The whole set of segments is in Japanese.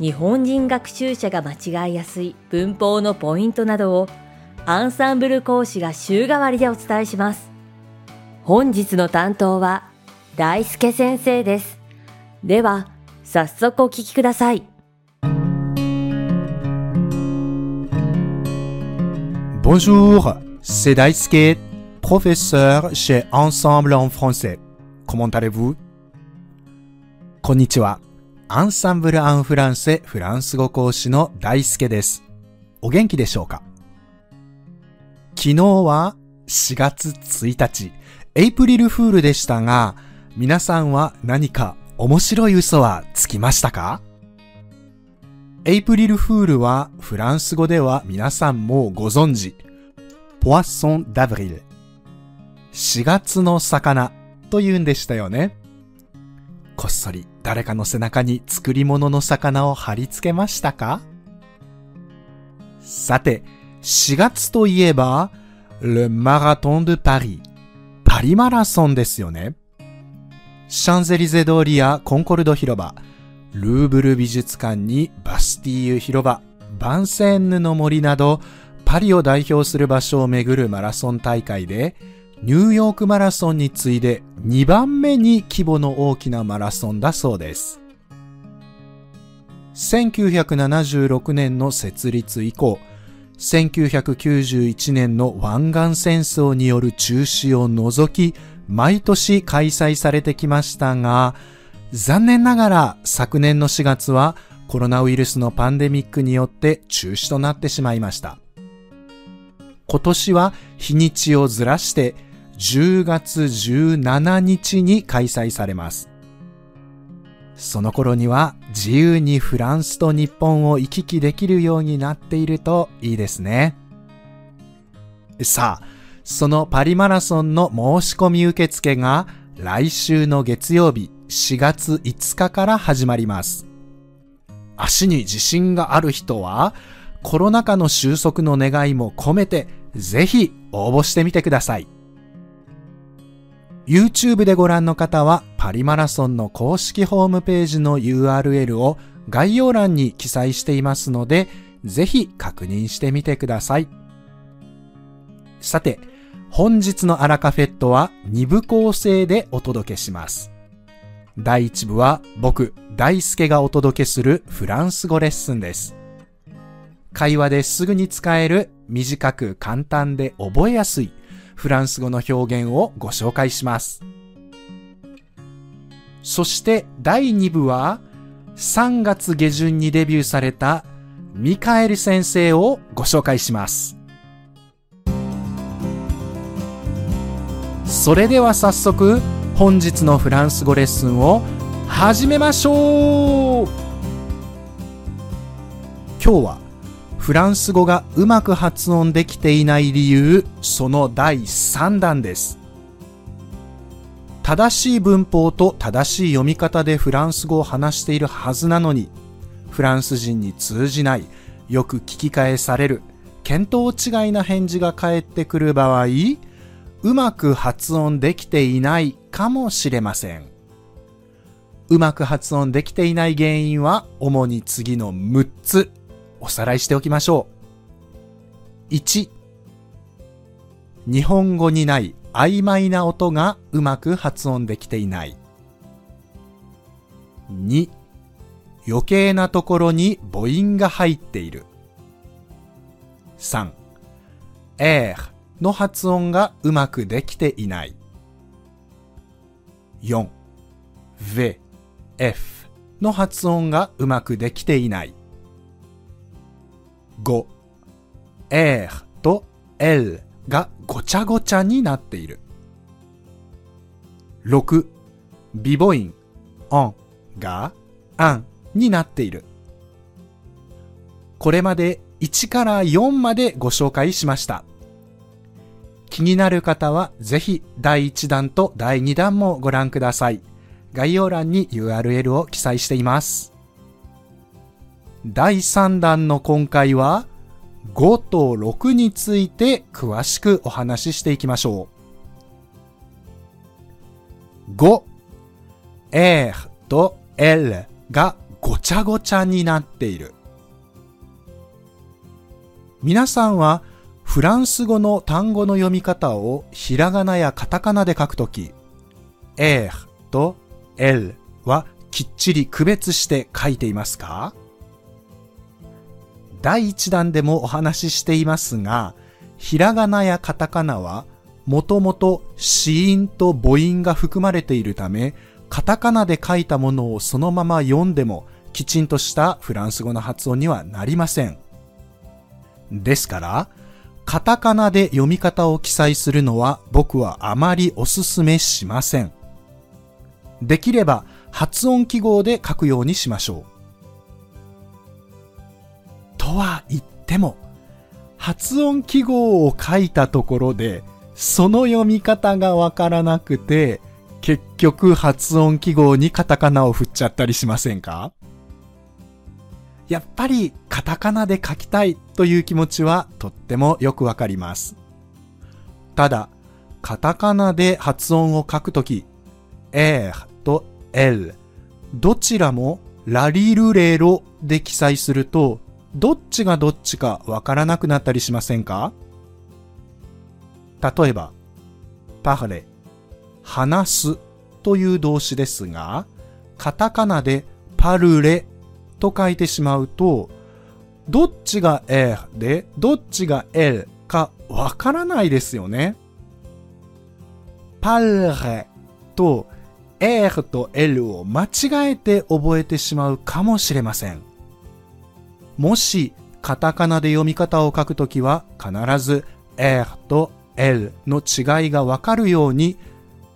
日本人学習者が間違いやすい文法のポイントなどをアンサンブル講師が週替わりでお伝えします。本日の担当は大輔先生です。では、早速お聞きください。Bonjour, c'est Daisuke, professeur chez Ensemble en français. Comment allez-vous? こんにちは。アンサンブル・アン・フランセフランス語講師の大輔です。お元気でしょうか？昨日は4月1日、エイプリルフールでしたが、皆さんは何か面白い嘘はつきましたか？エイプリルフールはフランス語では皆さんもご存知、ポワソン・ダブリル。4月の魚と言うんでしたよね。こっそり誰かの背中に作り物の魚を貼り付けましたか？さて、4月といえば、Le Marathon de Paris。パリマラソンですよね。シャンゼリゼ通りやコンコルド広場、ルーブル美術館にバスティーユ広場、バンセンヌの森など、パリを代表する場所を巡るマラソン大会で、ニューヨークマラソンに次いで2番目に規模の大きなマラソンだそうです。1976年の設立以降、1991年の湾岸戦争による中止を除き、毎年開催されてきましたが、残念ながら昨年の4月はコロナウイルスのパンデミックによって中止となってしまいました。今年は日にちをずらして10月17日に開催されます。その頃には自由にフランスと日本を行き来できるようになっているといいですね。さあ、そのパリマラソンの申し込み受付が来週の月曜日4月5日から始まります。足に自信がある人はコロナ禍の収束の願いも込めてぜひ応募してみてください。YouTube でご覧の方はパリマラソンの公式ホームページの URL を概要欄に記載していますので、ぜひ確認してみてください。さて、本日のアラカフェットは2部構成でお届けします。第1部は僕、大輔がお届けするフランス語レッスンです。会話ですぐに使える短く簡単で覚えやすいフランス語の表現をご紹介します。そして第2部は3月下旬にデビューされたミカエル先生をご紹介します。それでは早速本日のフランス語レッスンを始めましょう今日はフランス語がうまく発音できていない理由、その第3弾です。正しい文法と正しい読み方でフランス語を話しているはずなのに、フランス人に通じない、よく聞き返される、見当違いな返事が返ってくる場合、うまく発音できていないかもしれません。うまく発音できていない原因は主に次の6つおさらいしておきましょう。1、日本語にない曖昧な音がうまく発音できていない。2、余計なところに母音が入っている。3、エーの発音がうまくできていない。4、v、f の発音がうまくできていない。5、r と l がごちゃごちゃになっている。6、ビボイン、on が an になっている。これまで1から4までご紹介しました。気になる方はぜひ第1弾と第2弾もご覧ください。概要欄に URL を記載しています。第3弾の今回は5と6について詳しくお話ししていきましょう。5、R と L がごちゃごちゃになっている。皆さんはフランス語の単語の読み方をひらがなやカタカナで書くとき、R と L はきっちり区別して書いていますか？第1弾でもお話ししていますが、ひらがなやカタカナはもともと子音と母音が含まれているため、カタカナで書いたものをそのまま読んでもきちんとしたフランス語の発音にはなりません。ですから、カタカナで読み方を記載するのは僕はあまりおすめしません。できれば発音記号で書くようにしましょう。とは言っても、発音記号を書いたところで、その読み方がわからなくて、結局発音記号にカタカナを振っちゃったりしませんか？やっぱりカタカナで書きたいという気持ちはとってもよくわかります。ただ、カタカナで発音を書くとき、R と L、どちらもラリルレロで記載すると、どっちがどっちかわからなくなったりしませんか？例えば、パフレ、話すという動詞ですが、カタカナでパルレと書いてしまうと、どっちが R で、どっちが L かわからないですよね。パルレと R と L を間違えて覚えてしまうかもしれません。もし、カタカナで読み方を書くときは必ず R と L の違いがわかるように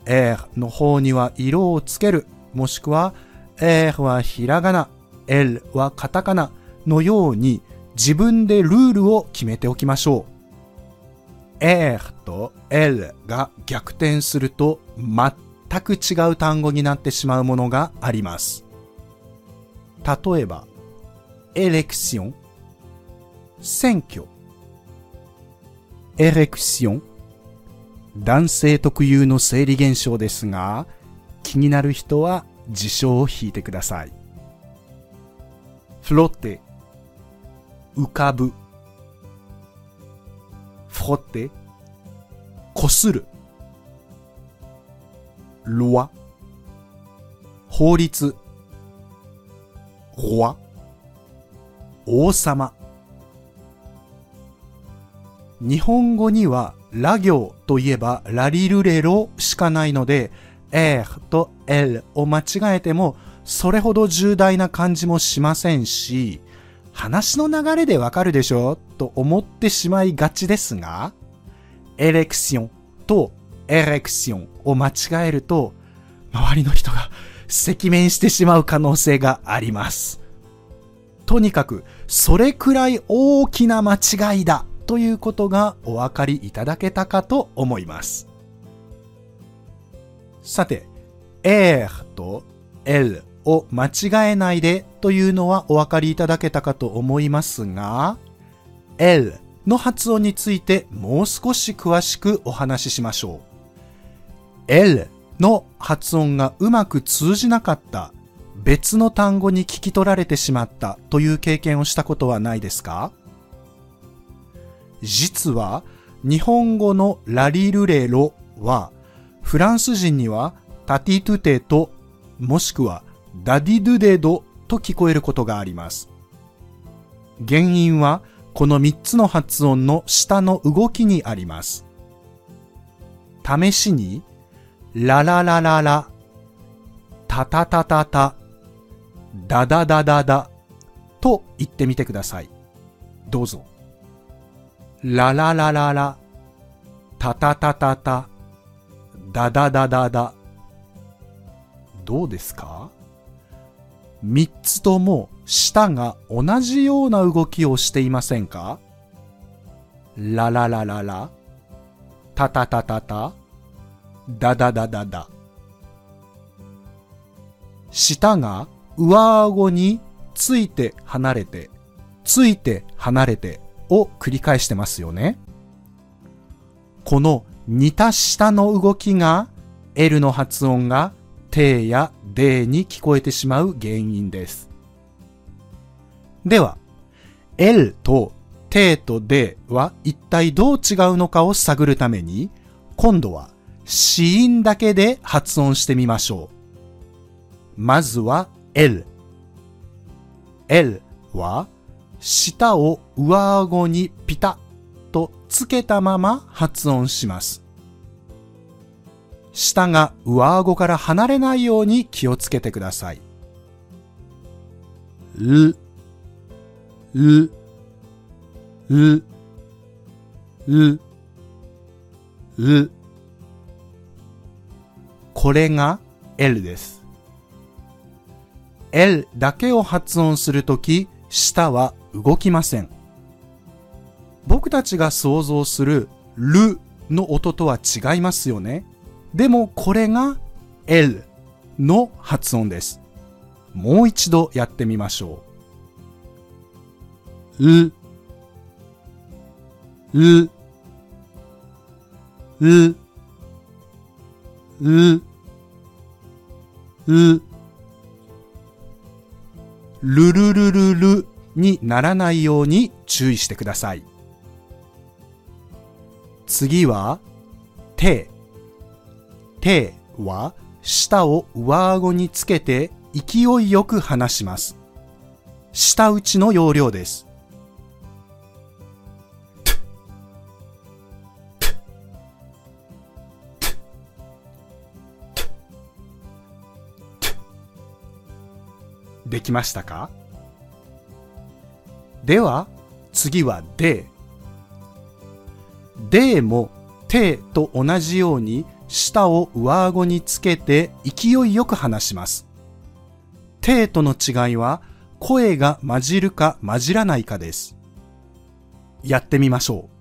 R の方には色をつける、もしくは R はひらがな、L はカタカナのように自分でルールを決めておきましょう。R と L が逆転すると全く違う単語になってしまうものがあります。例えば、エレクション、選挙、エレクション、男性特有の生理現象ですが、気になる人は辞書を引いてください。フロッテ、浮かぶ。フロッテ、こする。ロワ、法律。ロワ、王様。日本語にはラ行といえばラリルレロしかないので、R と L を間違えてもそれほど重大な感じもしませんし、話の流れでわかるでしょ？と思ってしまいがちですが、エレクションとエレクションを間違えると、周りの人が赤面してしまう可能性があります。とにかく、それくらい大きな間違いだということがお分かりいただけたかと思います。さて、R と L を間違えないでというのはお分かりいただけたかと思いますが、L の発音についてもう少し詳しくお話ししましょう。L の発音がうまく通じなかった別の単語に聞き取られてしまったという経験をしたことはないですか？実は日本語のラリルレロはフランス人にはタティトゥテともしくはダディドゥデドと聞こえることがあります。原因はこの3つの発音の下の動きにあります。試しに、ラララララ、タタタタタ、ダダダダダと言ってみてください。どうぞ。ラララララ、タタタタタ、ダダダダダ。どうですか？三つとも舌が同じような動きをしていませんか？ラララララ、タタタタタ、ダダダダダ。舌が上顎について離れて、ついて離れてを繰り返してますよね。この似た下の動きが L の発音が T や D に聞こえてしまう原因です。では、L と T と D は一体どう違うのかを探るために、今度は子音だけで発音してみましょう。まずは L。L は舌を上顎にピタッとつけたまま発音します。舌が上顎から離れないように気をつけてください。る、る、る、る、る。これが L です。L だけを発音するとき、舌は動きません。僕たちが想像するるの音とは違いますよね。でもこれが L の発音です。もう一度やってみましょう。う、う、う、う、う、ルルルルルにならないように注意してください。次は、手。手は舌を上顎につけて勢いよく離します。舌打ちの要領です。できましたか？では、次はで。でも、てと同じように舌を上顎につけて勢いよく話します。てとの違いは声が混じるか混じらないかです。やってみましょう。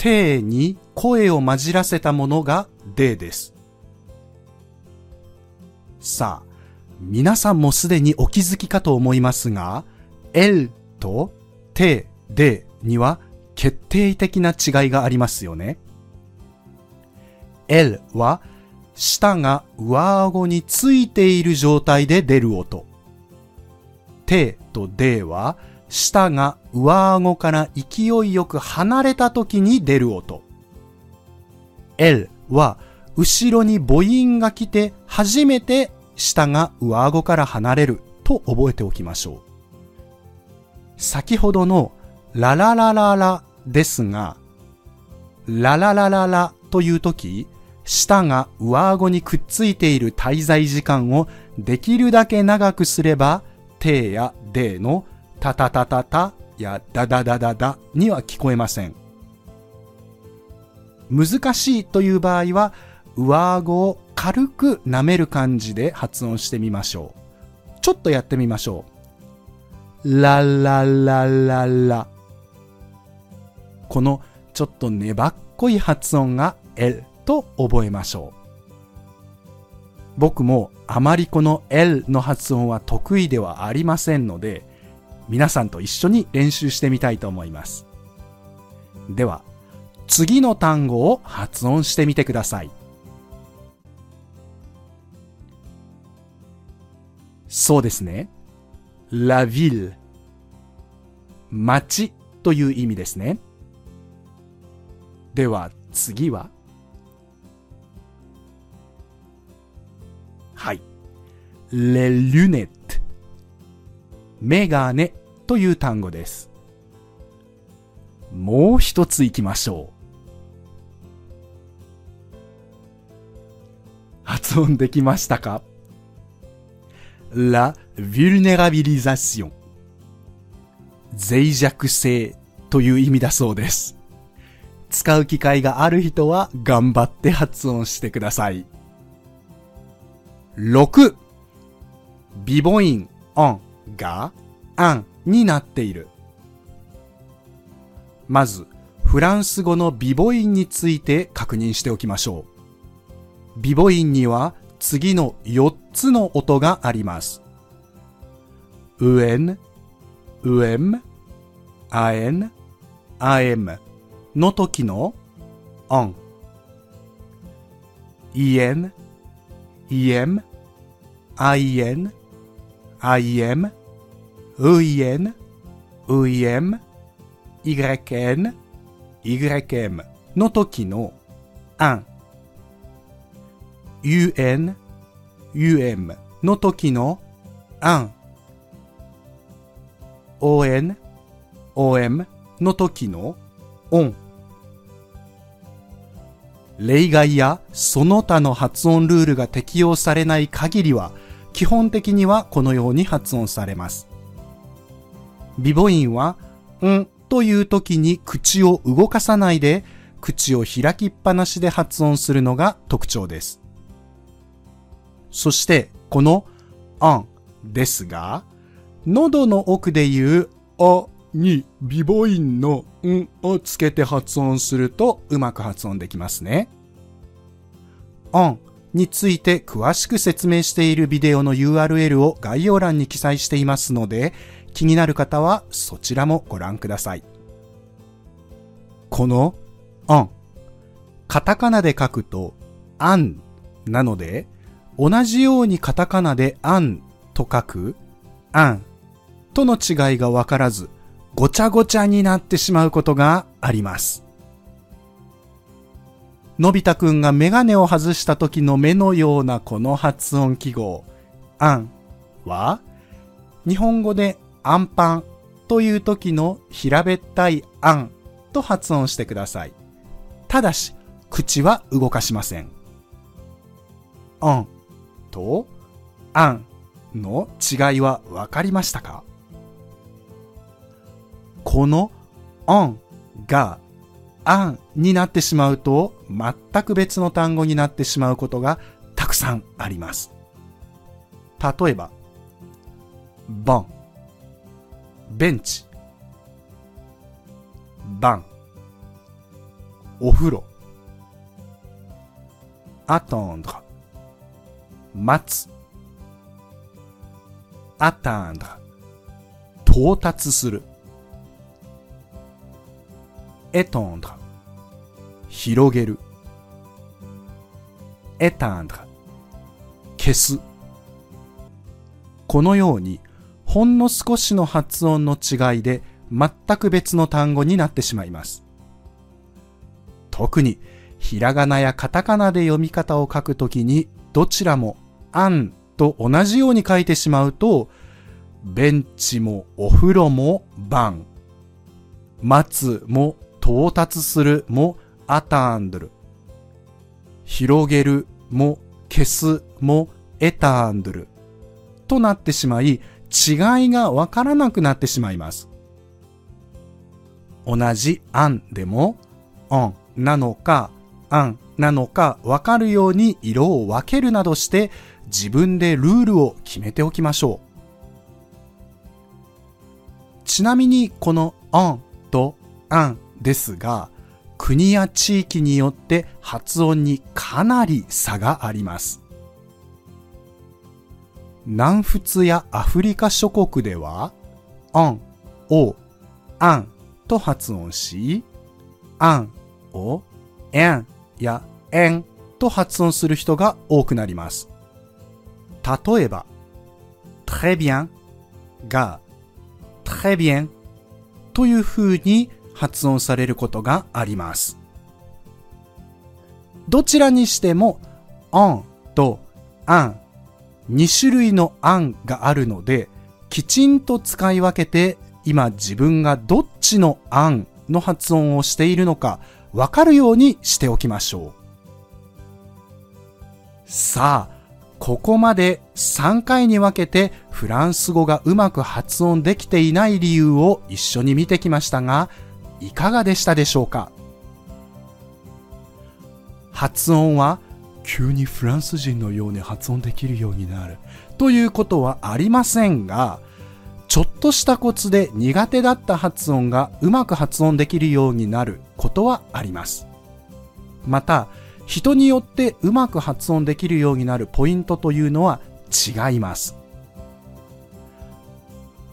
てに声を混じらせたものがでです。さあ、皆さんもすでにお気づきかと思いますが、L と T、D には決定的な違いがありますよね。L は舌が上顎についている状態で出る音。T と D は舌が上顎から勢いよく離れた時に出る音。L は後ろに母音が来て初めて下が上顎から離れると覚えておきましょう。先ほどのラララララですが、ラララララという時、舌が上顎にくっついている滞在時間をできるだけ長くすれば、てやでのタタタタタやダダダダダには聞こえません。難しいという場合は、上顎を軽く舐める感じで発音してみましょう。ちょっとやってみましょう。ラララララ。このちょっと粘っこい発音が L と覚えましょう。僕もあまりこの L の発音は得意ではありませんので、皆さんと一緒に練習してみたいと思います。では、次の単語を発音してみてください。そうですね。la ville 町という意味ですね。では次は？はい。les lunettes メガネという単語です。もう一つ行きましょう。発音できましたか？La vulnérabilisation 脆弱性という意味だそうです。使う機会がある人は頑張って発音してください。6鼻母音、オンがアンになっている。まず、フランス語の鼻母音について確認しておきましょう。鼻母音には次の4つの音があります。ウエン、ウエム、アエン、アエムの時のオン。イエン、イエム、アイエン、アイエム、ウイエン、ウイエム、イグレケン、イグレケムの時のアン。un, um の時のアン。on, om の時のオン。例外やその他の発音ルールが適用されない限りは、基本的にはこのように発音されます。ビボインは、んという時に口を動かさないで、口を開きっぱなしで発音するのが特徴です。そして、この、んですが、喉の奥で言う、あに、ビボインのんをつけて発音するとうまく発音できますね。んについて詳しく説明しているビデオの URL を概要欄に記載していますので、気になる方はそちらもご覧ください。この、ん、カタカナで書くと、あんなので、同じようにカタカナであんと書く、あんとの違いがわからず、ごちゃごちゃになってしまうことがあります。のび太くんがメガネを外した時の目のようなこの発音記号、あんは、日本語でアンパンという時の平べったいあんと発音してください。ただし、口は動かしません。あんとあんの違いはわかりましたか？このあんがあんになってしまうと全く別の単語になってしまうことがたくさんあります。例えば、ボン、ベンチ、バン、お風呂、アトンド、待つ、アタンド、到達する、エトンド、広げる、エタンド、消す。このように、ほんの少しの発音の違いで全く別の単語になってしまいます。特に、ひらがなやカタカナで読み方を書くときに、どちらも、あんと同じように書いてしまうと、ベンチもお風呂もバン、待つも到達するもアタンドル。広げるも消すもエタンドル。となってしまい、違いがわからなくなってしまいます。同じアンでも、オンなのか、アンなのかわかるように色を分けるなどして自分でルールを決めておきましょう。ちなみにこのオンとアンですが、国や地域によって発音にかなり差があります。南仏やアフリカ諸国では、オン、オ、アンと発音し、アンをエンやエンと発音する人が多くなります。例えば、très bien が très bien という風に発音されることがあります。どちらにしても、on と an 2種類の案があるので、きちんと使い分けて、今自分がどっちの案の発音をしているのかわかるようにしておきましょう。さあ、ここまで3回に分けてフランス語がうまく発音できていない理由を一緒に見てきましたが、いかがでしたでしょうか？発音は急にフランス人のように発音できるようになるということはありませんが、ちょっとしたコツで苦手だった発音がうまく発音できるようになることはあります。また、人によってうまく発音できるようになるポイントというのは違います。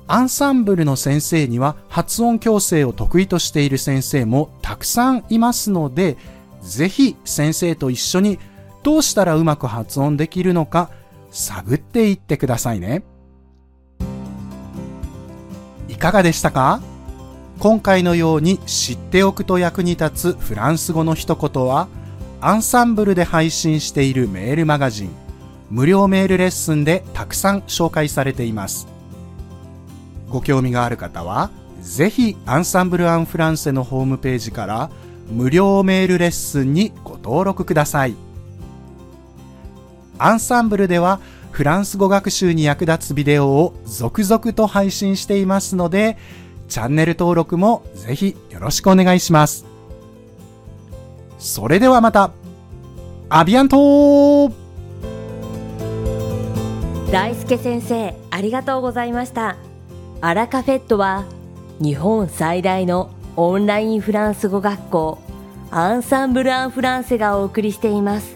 アンサンブルの先生には発音矯正を得意としている先生もたくさんいますので、ぜひ先生と一緒にどうしたらうまく発音できるのか探っていってくださいね。いかがでしたか？今回のように知っておくと役に立つフランス語の一言は、アンサンブルで配信しているメールマガジン、無料メールレッスンでたくさん紹介されています。ご興味がある方は、ぜひアンサンブル・アン・フランセのホームページから無料メールレッスンにご登録ください。アンサンブルではフランス語学習に役立つビデオを続々と配信していますので、チャンネル登録もぜひよろしくお願いします。それではまた、アビアント大輔先生、ありがとうございました。アラカフェットは日本最大のオンラインフランス語学校アンサンブル・アン・フランセがお送りしています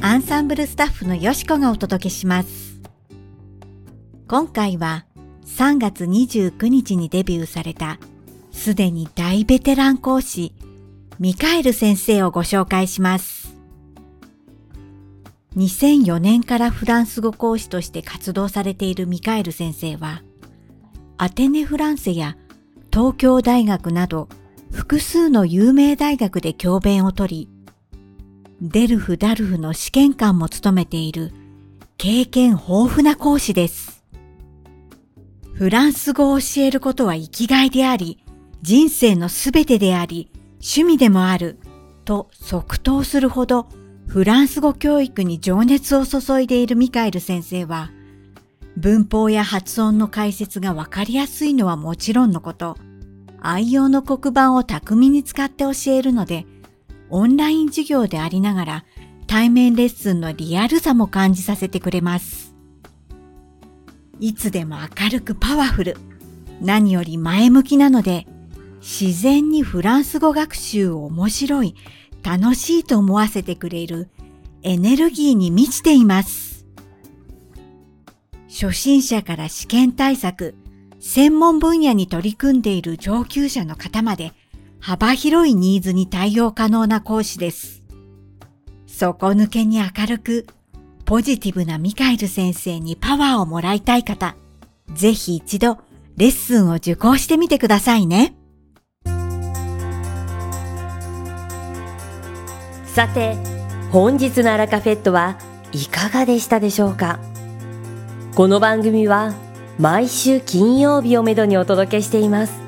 アンサンブルスタッフのよしこがお届けします。今回は3月29日にデビューされたすでに大ベテラン講師ミカエル先生をご紹介します。2004年からフランス語講師として活動されているミカエル先生はアテネ・フランセや東京大学など複数の有名大学で教鞭をとり、デルフ・ダルフの試験官も務めている経験豊富な講師です。フランス語を教えることは生きがいであり、人生のすべてであり、趣味でもある、と即答するほど、フランス語教育に情熱を注いでいるミカエル先生は、文法や発音の解説がわかりやすいのはもちろんのこと、愛用の黒板を巧みに使って教えるので、オンライン授業でありながら対面レッスンのリアルさも感じさせてくれます。いつでも明るくパワフル、何より前向きなので、自然にフランス語学習を面白い、楽しいと思わせてくれるエネルギーに満ちています。初心者から試験対策、専門分野に取り組んでいる上級者の方まで幅広いニーズに対応可能な講師です。底抜けに明るく、ポジティブなミカエル先生にパワーをもらいたい方、ぜひ一度レッスンを受講してみてくださいね。さて、本日のアラカフェットはいかがでしたでしょうか？この番組は毎週金曜日をめどにお届けしています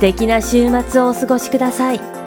素敵な週末をお過ごしください。